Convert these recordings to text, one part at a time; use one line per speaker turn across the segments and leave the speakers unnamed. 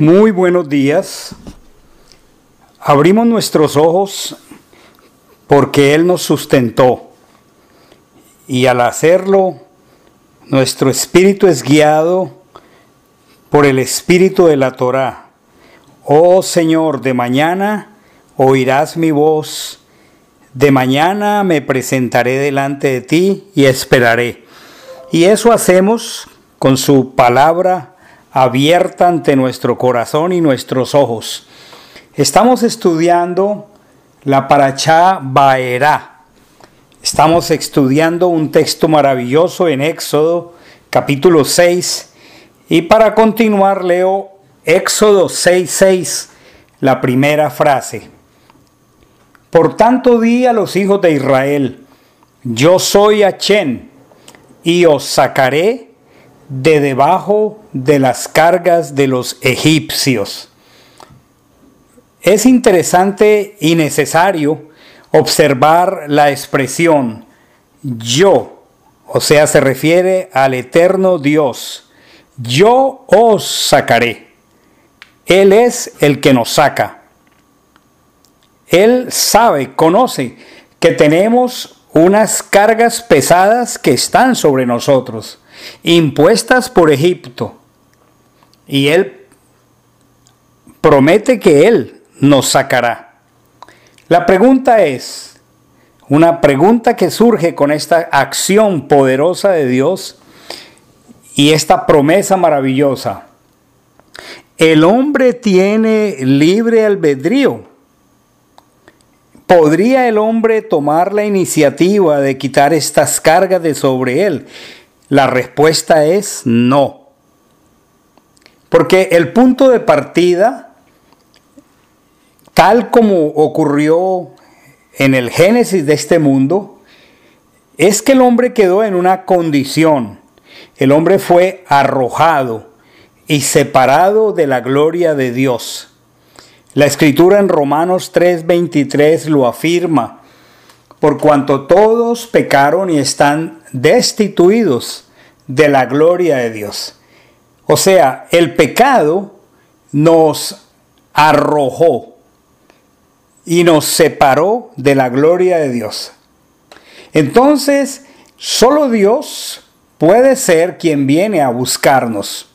Muy buenos días. Abrimos nuestros ojos porque Él nos sustentó y al hacerlo nuestro espíritu es guiado por el espíritu de la Torá. Oh Señor, de mañana oirás mi voz, de mañana me presentaré delante de ti y esperaré. Y eso hacemos con su palabra abierta ante nuestro corazón y nuestros ojos. Estamos estudiando la Parachá Baerá. Estamos estudiando un texto maravilloso en Éxodo capítulo 6 y para continuar leo Éxodo 6:6, la primera frase. Por tanto di a los hijos de Israel, yo soy Achen y os sacaré de debajo de las cargas de los egipcios. Es interesante y necesario observar la expresión yo, o sea, se refiere al eterno Dios. Yo os sacaré. Él es el que nos saca. Él sabe, conoce que tenemos unas cargas pesadas que están sobre nosotros impuestas por Egipto. Y Él promete que Él nos sacará. La pregunta es, una pregunta que surge con esta acción poderosa de Dios y esta promesa maravillosa. El hombre tiene libre albedrío. ¿Podría el hombre tomar la iniciativa de quitar estas cargas de sobre él? La respuesta es no. Porque el punto de partida, tal como ocurrió en el génesis de este mundo, es que el hombre quedó en una condición. El hombre fue arrojado y separado de la gloria de Dios. La escritura en Romanos 3:23 lo afirma por cuanto todos pecaron y están destituidos de la gloria de Dios. O sea, el pecado nos arrojó y nos separó de la gloria de Dios. Entonces, solo Dios puede ser quien viene a buscarnos.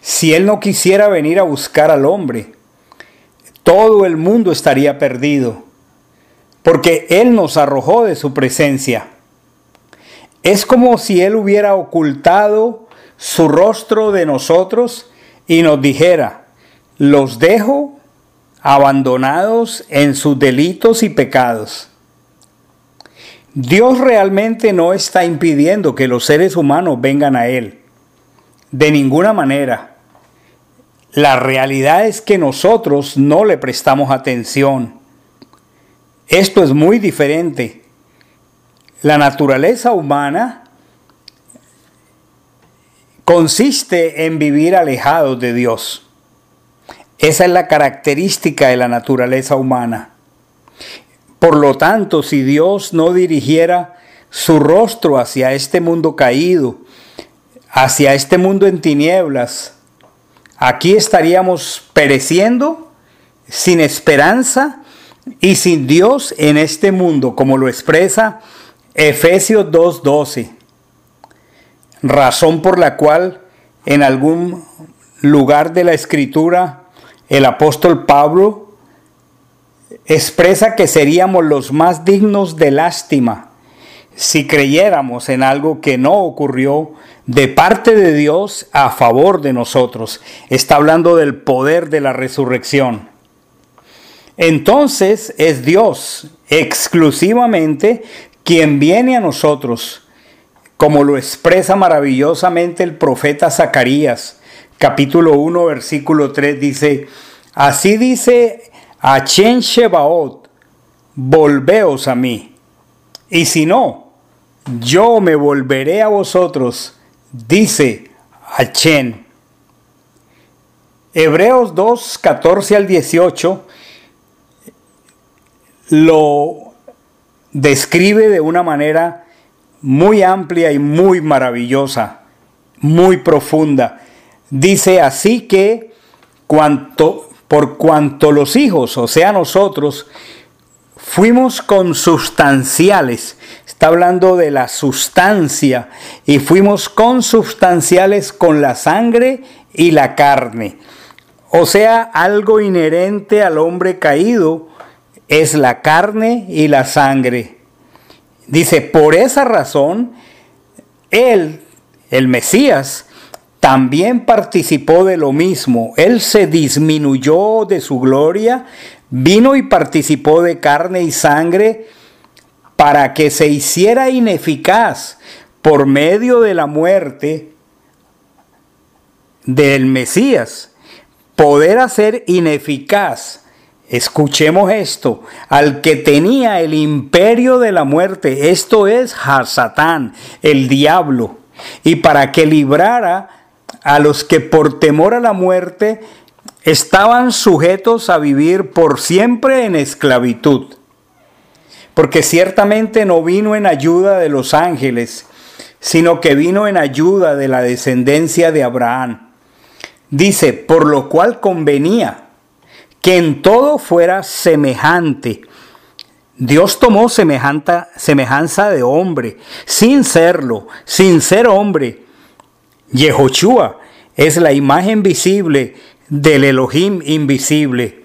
Si Él no quisiera venir a buscar al hombre, todo el mundo estaría perdido porque Él nos arrojó de su presencia. Es como si Él hubiera ocultado su rostro de nosotros y nos dijera, los dejo abandonados en sus delitos y pecados. Dios realmente no está impidiendo que los seres humanos vengan a Él. De ninguna manera. La realidad es que nosotros no le prestamos atención. Esto es muy diferente. La naturaleza humana consiste en vivir alejados de Dios. Esa es la característica de la naturaleza humana. Por lo tanto, si Dios no dirigiera su rostro hacia este mundo caído, hacia este mundo en tinieblas, aquí estaríamos pereciendo sin esperanza y sin Dios en este mundo, como lo expresa Efesios 2.12. Razón por la cual en algún lugar de la escritura el apóstol Pablo expresa que seríamos los más dignos de lástima si creyéramos en algo que no ocurrió de parte de Dios a favor de nosotros. Está hablando del poder de la resurrección entonces es Dios exclusivamente quien viene a nosotros, como lo expresa maravillosamente el profeta Zacarías, capítulo 1, versículo 3, dice, así dice Achen Shebaot, volveos a mí, y si no, yo me volveré a vosotros, dice Achen. Hebreos 2, 14 al 18 lo describe de una manera muy amplia y muy maravillosa, muy profunda. Dice así que cuanto, por cuanto los hijos, o sea nosotros, fuimos consubstanciales. Está hablando de la sustancia y fuimos consubstanciales con la sangre y la carne. O sea, algo inherente al hombre caído es la carne y la sangre. Dice, por esa razón, él, el Mesías, también participó de lo mismo. Él se disminuyó de su gloria, vino y participó de carne y sangre para que se hiciera ineficaz por medio de la muerte del Mesías, poder hacer ineficaz, escuchemos esto, al que tenía el imperio de la muerte, esto es Hasatán, el diablo, y para que librara a los que por temor a la muerte estaban sujetos a vivir por siempre en esclavitud. Porque ciertamente no vino en ayuda de los ángeles, sino que vino en ayuda de la descendencia de Abraham. Dice, por lo cual convenía que en todo fuera semejante. Dios tomó semejanza de hombre, sin serlo, sin ser hombre, Yehoshua es la imagen visible del Elohim invisible.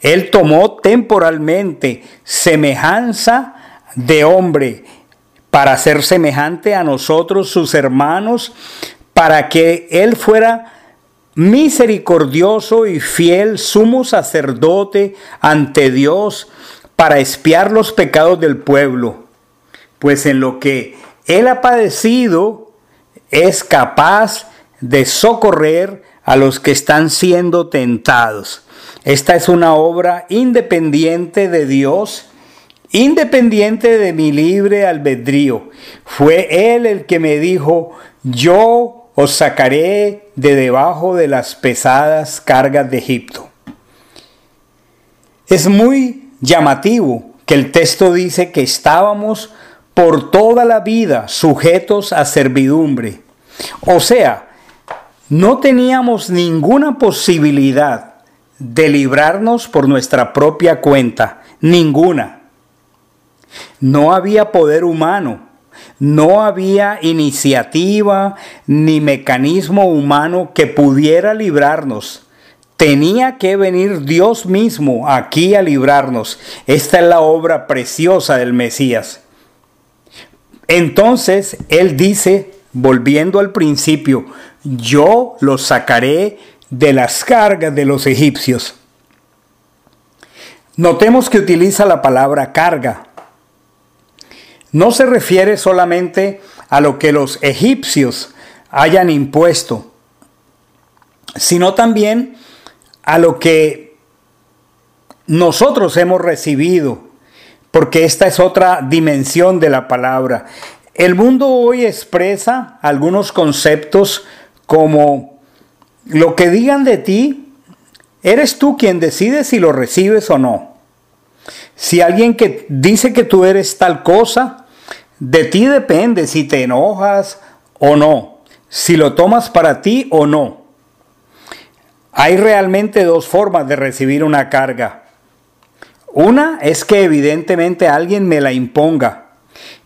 Él tomó temporalmente semejanza de hombre para ser semejante a nosotros, sus hermanos, para que Él fuera misericordioso y fiel sumo sacerdote ante Dios para espiar los pecados del pueblo. Pues en lo que Él ha padecido, es capaz de socorrer a los que están siendo tentados. Esta es una obra independiente de Dios, independiente de mi libre albedrío. Fue Él el que me dijo, yo os sacaré de debajo de las pesadas cargas de Egipto. Es muy llamativo que el texto dice que estábamos por toda la vida sujetos a servidumbre. O sea, no teníamos ninguna posibilidad de librarnos por nuestra propia cuenta, ninguna. No había poder humano, no había iniciativa ni mecanismo humano que pudiera librarnos. Tenía que venir Dios mismo aquí a librarnos. Esta es la obra preciosa del Mesías. Entonces Él dice, volviendo al principio, yo los sacaré de las cargas de los egipcios. Notemos que utiliza la palabra carga. No se refiere solamente a lo que los egipcios hayan impuesto, sino también a lo que nosotros hemos recibido, porque esta es otra dimensión de la palabra. El mundo hoy expresa algunos conceptos como lo que digan de ti, eres tú quien decide si lo recibes o no. Si alguien que dice que tú eres tal cosa, de ti depende si te enojas o no, si lo tomas para ti o no. Hay realmente dos formas de recibir una carga. Una es que evidentemente alguien me la imponga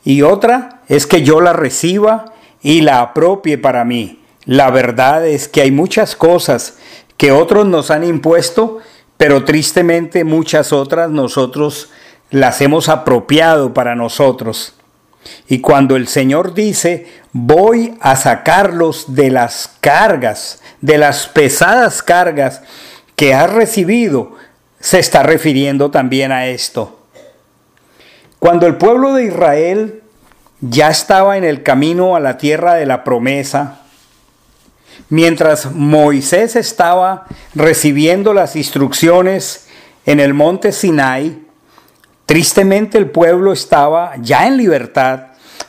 y otra es que yo la reciba y la apropie para mí. La verdad es que hay muchas cosas que otros nos han impuesto, pero tristemente muchas otras nosotros las hemos apropiado para nosotros. Y cuando el Señor dice, voy a sacarlos de las cargas, de las pesadas cargas que has recibido, se está refiriendo también a esto. Cuando el pueblo de Israel ya estaba en el camino a la tierra de la promesa, mientras Moisés estaba recibiendo las instrucciones en el monte Sinai, tristemente el pueblo estaba ya en libertad,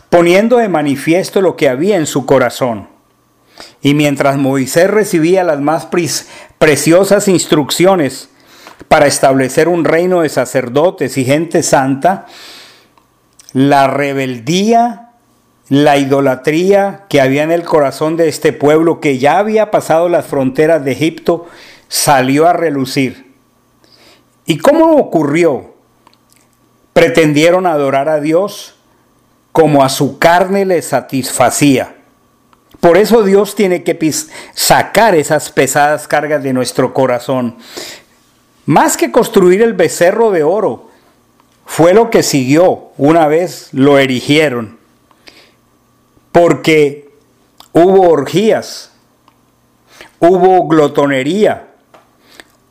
poniendo de manifiesto lo que había en su corazón. Y mientras Moisés recibía las más preciosas instrucciones para establecer un reino de sacerdotes y gente santa, la rebeldía, la idolatría que había en el corazón de este pueblo que ya había pasado las fronteras de Egipto, salió a relucir. ¿Y cómo ocurrió? Pretendieron adorar a Dios como a su carne le satisfacía. Por eso Dios tiene que sacar esas pesadas cargas de nuestro corazón. Más que construir el becerro de oro, fue lo que siguió una vez lo erigieron. Porque hubo orgías, hubo glotonería,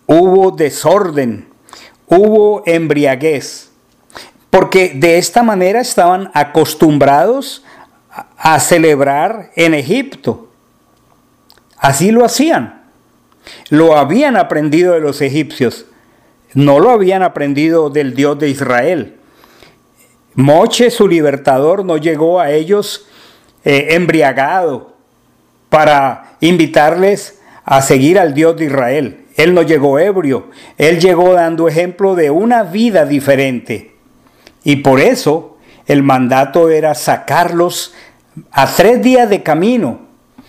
hubo desorden, hubo embriaguez. Porque de esta manera estaban acostumbrados a celebrar en Egipto. Así lo hacían. Lo habían aprendido de los egipcios. No lo habían aprendido del Dios de Israel. Moche, su libertador, no llegó a ellos eh, embriagado para invitarles a seguir al Dios de Israel. Él no llegó ebrio, él llegó dando ejemplo de una vida diferente. Y por eso el mandato era sacarlos a tres días de camino,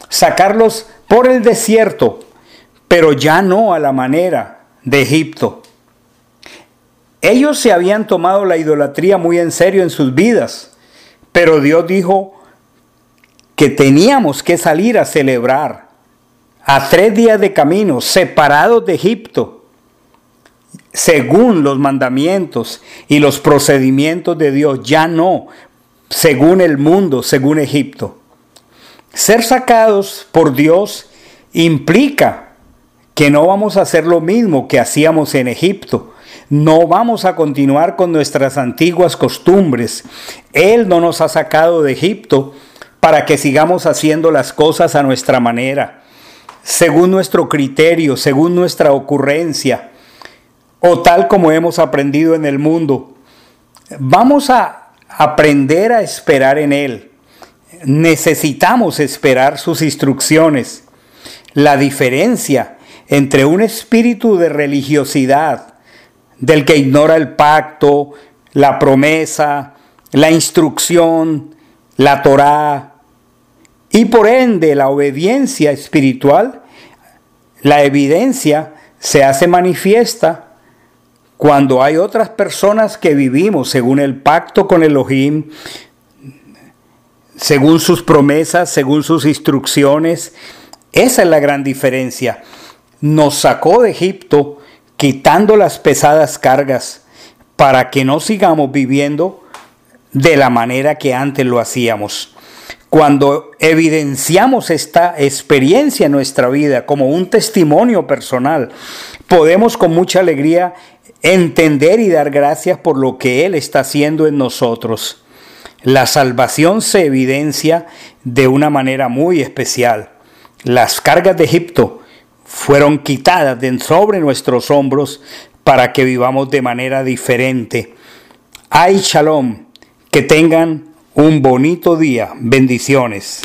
sacarlos por el desierto, pero ya no a la manera de Egipto. Ellos se habían tomado la idolatría muy en serio en sus vidas, pero Dios dijo que teníamos que salir a celebrar a tres días de camino, separados de Egipto, según los mandamientos y los procedimientos de Dios, ya no según el mundo, según Egipto. Ser sacados por Dios implica que no vamos a hacer lo mismo que hacíamos en Egipto. No vamos a continuar con nuestras antiguas costumbres. Él no nos ha sacado de Egipto para que sigamos haciendo las cosas a nuestra manera, según nuestro criterio, según nuestra ocurrencia, o tal como hemos aprendido en el mundo. Vamos a aprender a esperar en Él. Necesitamos esperar sus instrucciones. La diferencia entre un espíritu de religiosidad, del que ignora el pacto, la promesa, la instrucción, la Torá, y por ende la obediencia espiritual, la evidencia se hace manifiesta cuando hay otras personas que vivimos según el pacto con Elohim, según sus promesas, según sus instrucciones, esa es la gran diferencia. Nos sacó de Egipto quitando las pesadas cargas para que no sigamos viviendo de la manera que antes lo hacíamos. Cuando evidenciamos esta experiencia en nuestra vida como un testimonio personal, podemos con mucha alegría entender y dar gracias por lo que Él está haciendo en nosotros. La salvación se evidencia de una manera muy especial. Las cargas de Egipto fueron quitadas de sobre nuestros hombros para que vivamos de manera diferente. Ay, shalom, que tengan un bonito día. Bendiciones.